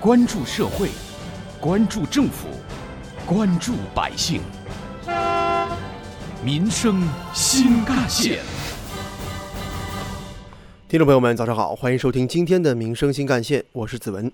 关注社会，关注政府，关注百姓，民生新干线。听众朋友们，早上好，欢迎收听今天的《民生新干线》，我是子文。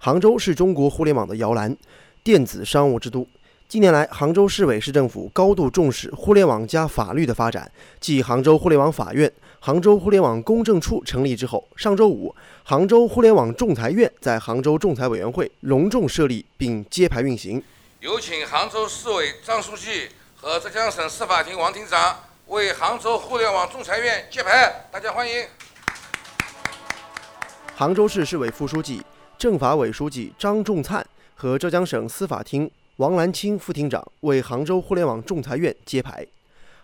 杭州是中国互联网的摇篮，电子商务之都。近年来，杭州市委市政府高度重视互联网加法律的发展。继杭州互联网法院、杭州互联网公证处成立之后，上周五，杭州互联网仲裁院在杭州仲裁委员会隆重设立并揭牌运行。有请杭州市委张书记和浙江省司法厅王厅长为杭州互联网仲裁院揭牌，大家欢迎。杭州市市委副书记、政法委书记张仲灿和浙江省司法厅。王兰清副厅长为杭州互联网仲裁院揭牌。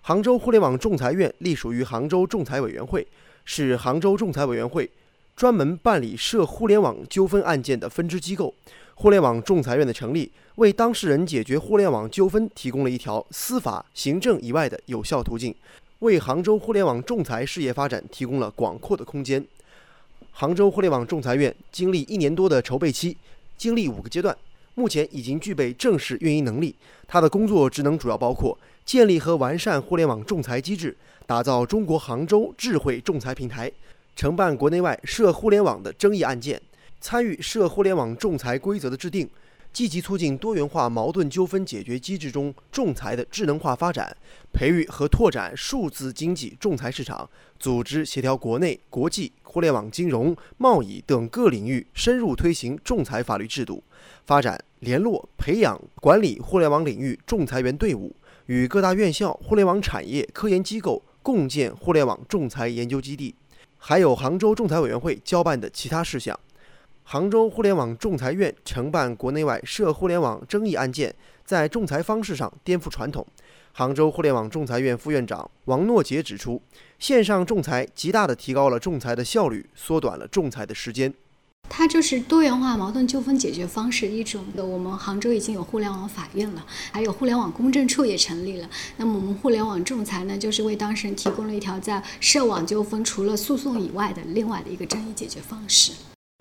杭州互联网仲裁院隶属于杭州仲裁委员会，是杭州仲裁委员会专门办理涉互联网纠纷案件的分支机构。互联网仲裁院的成立，为当事人解决互联网纠纷提供了一条司法、行政以外的有效途径，为杭州互联网仲裁事业发展提供了广阔的空间。杭州互联网仲裁院经历一年多的筹备期，经历五个阶段。目前已经具备正式运营能力。它的工作职能主要包括建立和完善互联网仲裁机制，打造中国杭州智慧仲裁平台，承办国内外涉互联网的争议案件，参与涉互联网仲裁规则的制定，积极促进多元化矛盾纠纷解决机制中仲裁的智能化发展，培育和拓展数字经济仲裁市场，组织协调国内、国际互联网金融、贸易等各领域深入推行仲裁法律制度，发展。联络、培养、管理互联网领域仲裁员队伍，与各大院校、互联网产业、科研机构共建互联网仲裁研究基地，还有杭州仲裁委员会交办的其他事项。杭州互联网仲裁院承办国内外涉互联网争议案件，在仲裁方式上颠覆传统。杭州互联网仲裁院副院长王诺杰指出，线上仲裁极大地提高了仲裁的效率，缩短了仲裁的时间。它就是多元化矛盾纠纷解决方式一种的。我们杭州已经有互联网法院了，还有互联网公证处也成立了。那么我们互联网仲裁呢，就是为当事人提供了一条在涉网纠纷除了诉讼以外的另外的一个争议解决方式。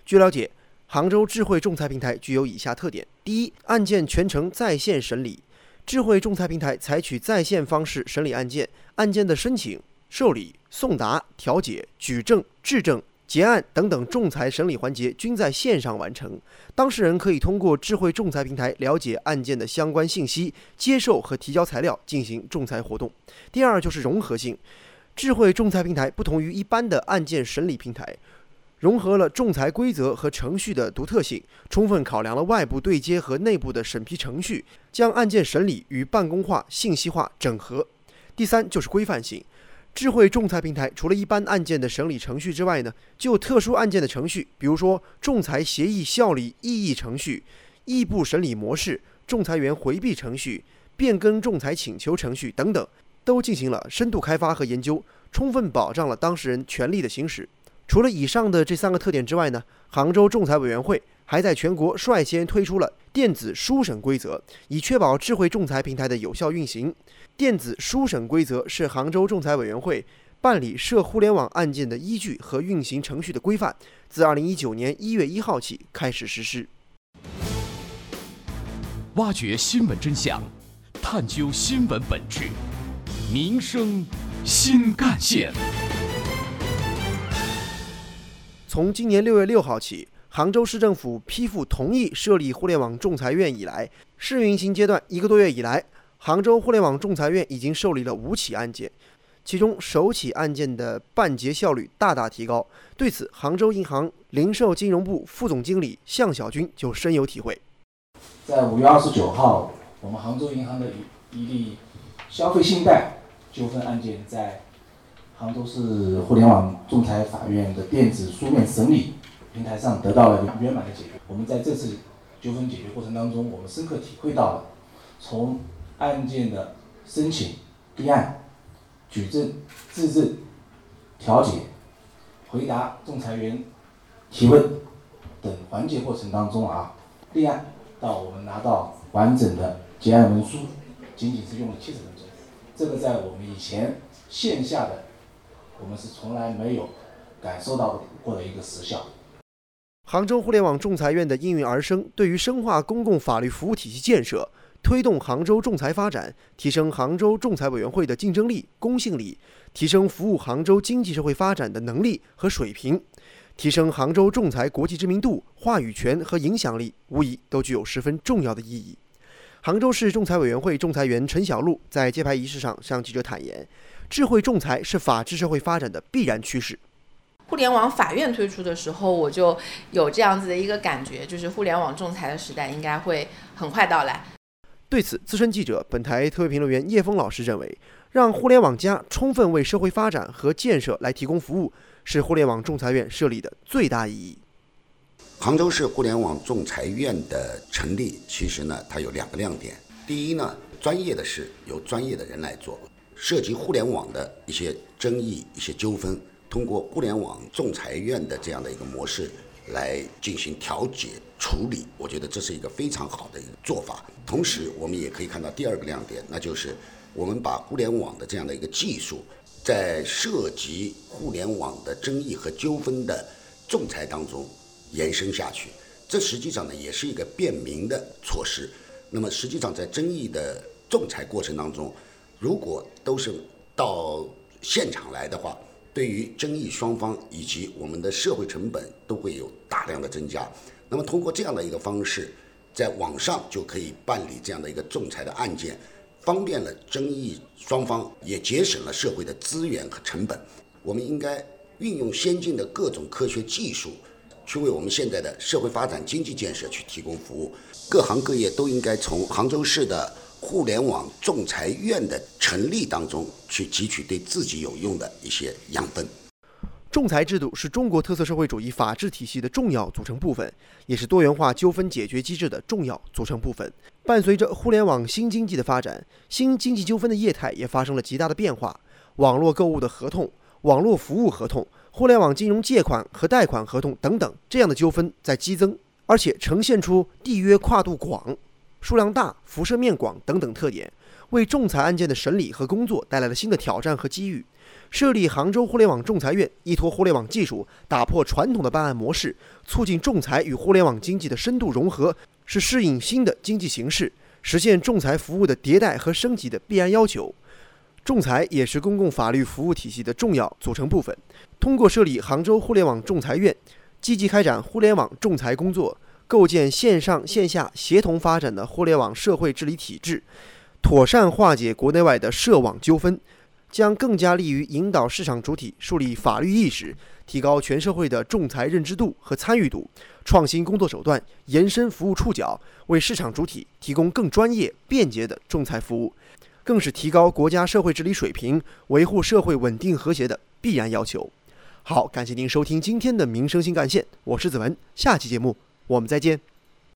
据了解，杭州智慧仲裁平台具有以下特点：第一，案件全程在线审理。智慧仲裁平台采取在线方式审理案件，案件的申请、受理、送达、调解、举证、质证。结案等等仲裁审理环节均在线上完成，当事人可以通过智慧仲裁平台了解案件的相关信息，接受和提交材料进行仲裁活动。第二就是融合性，智慧仲裁平台不同于一般的案件审理平台，融合了仲裁规则和程序的独特性，充分考量了外部对接和内部的审批程序，将案件审理与办公化、信息化整合。第三就是规范性。智慧仲裁平台除了一般案件的审理程序之外呢，就特殊案件的程序，比如说仲裁协议效力异议程序、异步审理模式、仲裁员回避程序、变更仲裁请求程序等等，都进行了深度开发和研究，充分保障了当事人权利的行使。除了以上的这三个特点之外呢，杭州仲裁委员会还在全国率先推出了电子书审规则，以确保智慧仲裁平台的有效运行。电子书审规则是杭州仲裁委员会办理涉互联网案件的依据和运行程序的规范，自二零一九年一月一号起开始实施。挖掘新闻真相，探究新闻本质，民生新干线。从今年六月六号起，杭州市政府批复同意设立互联网仲裁院以来，试运行阶段一个多月以来。杭州互联网仲裁院已经受理了五起案件，其中首起案件的办结效率大大提高。对此，杭州银行零售金融部副总经理向小军就深有体会。在五月二十九号，我们杭州银行的一一例消费信贷纠纷案件在杭州市互联网仲裁法院的电子书面审理平台上得到了圆满的解决。我们在这次纠纷解决过程当中，我们深刻体会到了从案件的申请、立案、举证、质证、调解、回答仲裁员提问等环节过程当中啊，立案到我们拿到完整的结案文书，仅仅是用了七十分钟。这个在我们以前线下的，我们是从来没有感受到过的一个实效。杭州互联网仲裁院的应运而生，对于深化公共法律服务体系建设。推动杭州仲裁发展，提升杭州仲裁委员会的竞争力、公信力，提升服务杭州经济社会发展的能力和水平，提升杭州仲裁国际知名度、话语权和影响力，无疑都具有十分重要的意义。杭州市仲裁委员会仲裁员陈小璐在揭牌仪式上向记者坦言：“智慧仲裁是法治社会发展的必然趋势。”互联网法院推出的时候，我就有这样子的一个感觉，就是互联网仲裁的时代应该会很快到来。对此，资深记者、本台特别评论员叶峰老师认为，让互联网加充分为社会发展和建设来提供服务，是互联网仲裁院设立的最大意义。杭州市互联网仲裁院的成立，其实呢，它有两个亮点。第一呢，专业的事由专业的人来做，涉及互联网的一些争议、一些纠纷，通过互联网仲裁院的这样的一个模式。来进行调解处理，我觉得这是一个非常好的一个做法。同时，我们也可以看到第二个亮点，那就是我们把互联网的这样的一个技术，在涉及互联网的争议和纠纷的仲裁当中延伸下去。这实际上呢，也是一个便民的措施。那么，实际上在争议的仲裁过程当中，如果都是到现场来的话，对于争议双方以及我们的社会成本都会有大量的增加。那么通过这样的一个方式，在网上就可以办理这样的一个仲裁的案件，方便了争议双方，也节省了社会的资源和成本。我们应该运用先进的各种科学技术，去为我们现在的社会发展、经济建设去提供服务。各行各业都应该从杭州市的。互联网仲裁院的成立当中，去汲取对自己有用的一些养分。仲裁制度是中国特色社会主义法治体系的重要组成部分，也是多元化纠纷解决机制的重要组成部分。伴随着互联网新经济的发展，新经济纠纷的业态也发生了极大的变化。网络购物的合同、网络服务合同、互联网金融借款和贷款合同等等，这样的纠纷在激增，而且呈现出缔约跨度广。数量大、辐射面广等等特点，为仲裁案件的审理和工作带来了新的挑战和机遇。设立杭州互联网仲裁院，依托互联网技术，打破传统的办案模式，促进仲裁与互联网经济的深度融合，是适应新的经济形势、实现仲裁服务的迭代和升级的必然要求。仲裁也是公共法律服务体系的重要组成部分。通过设立杭州互联网仲裁院，积极开展互联网仲裁工作。构建线上线下协同发展的互联网社会治理体制，妥善化解国内外的涉网纠纷，将更加利于引导市场主体树立法律意识，提高全社会的仲裁认知度和参与度，创新工作手段，延伸服务触角，为市场主体提供更专业、便捷的仲裁服务，更是提高国家社会治理水平、维护社会稳定和谐的必然要求。好，感谢您收听今天的民生新干线，我是子文，下期节目。我们再见。